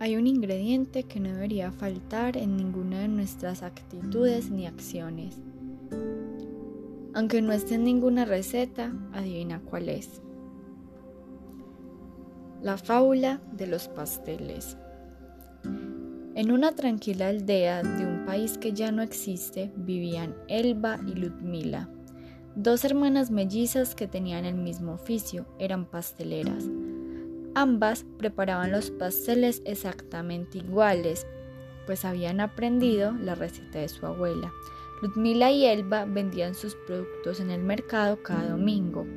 Hay un ingrediente que no debería faltar en ninguna de nuestras actitudes ni acciones. Aunque no esté en ninguna receta, adivina cuál es. La fábula de los pasteles. En una tranquila aldea de un país que ya no existe vivían Elba y Ludmila, dos hermanas mellizas que tenían el mismo oficio, eran pasteleras. Ambas preparaban los pasteles exactamente iguales, pues habían aprendido la receta de su abuela. Ludmila y Elba vendían sus productos en el mercado cada domingo.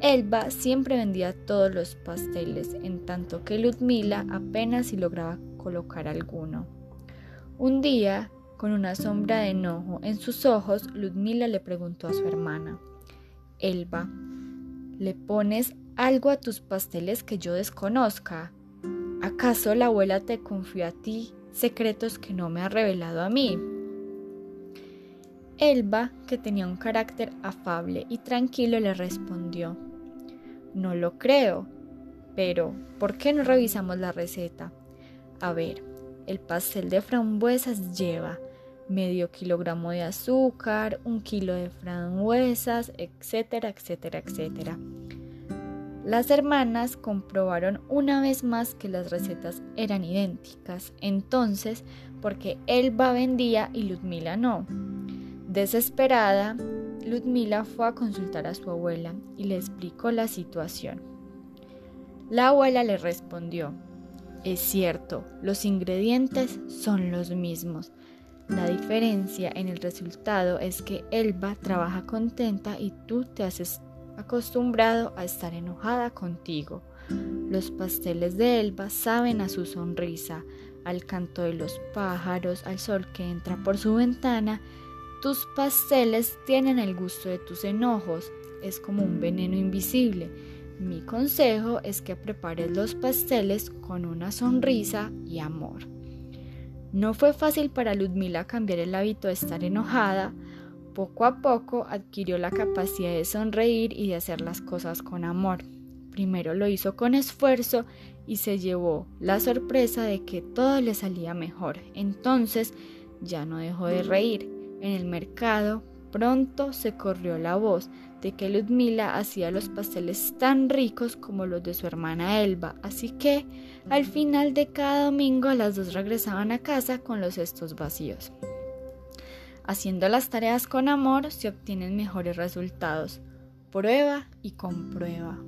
Elba siempre vendía todos los pasteles, en tanto que Ludmila apenas si lograba colocar alguno. Un día, con una sombra de enojo en sus ojos, Ludmila le preguntó a su hermana, Elba, ¿le pones algo a tus pasteles que yo desconozca? ¿Acaso la abuela te confió a ti secretos que no me ha revelado a mí? Elba, que tenía un carácter afable y tranquilo, le respondió, No lo creo, pero ¿por qué no revisamos la receta? A ver, el pastel de frambuesas lleva medio kilogramo de azúcar, un kilo de frambuesas, etcétera, etcétera, etcétera. Las hermanas comprobaron una vez más que las recetas eran idénticas, entonces, porque Elba vendía y Ludmila no. Desesperada, Ludmila fue a consultar a su abuela y le explicó la situación. La abuela le respondió, es cierto, los ingredientes son los mismos. La diferencia en el resultado es que Elba trabaja contenta y tú te haces acostumbrado a estar enojada contigo. Los pasteles de Elba saben a su sonrisa, al canto de los pájaros, al sol que entra por su ventana. Tus pasteles tienen el gusto de tus enojos, es como un veneno invisible. Mi consejo es que prepares los pasteles con una sonrisa y amor. No fue fácil para Ludmila cambiar el hábito de estar enojada, poco a poco adquirió la capacidad de sonreír y de hacer las cosas con amor. Primero lo hizo con esfuerzo y se llevó la sorpresa de que todo le salía mejor. Entonces ya no dejó de reír. En el mercado pronto se corrió la voz de que Ludmila hacía los pasteles tan ricos como los de su hermana Elba, así que al final de cada domingo las dos regresaban a casa con los cestos vacíos. Haciendo las tareas con amor se obtienen mejores resultados. Prueba y comprueba.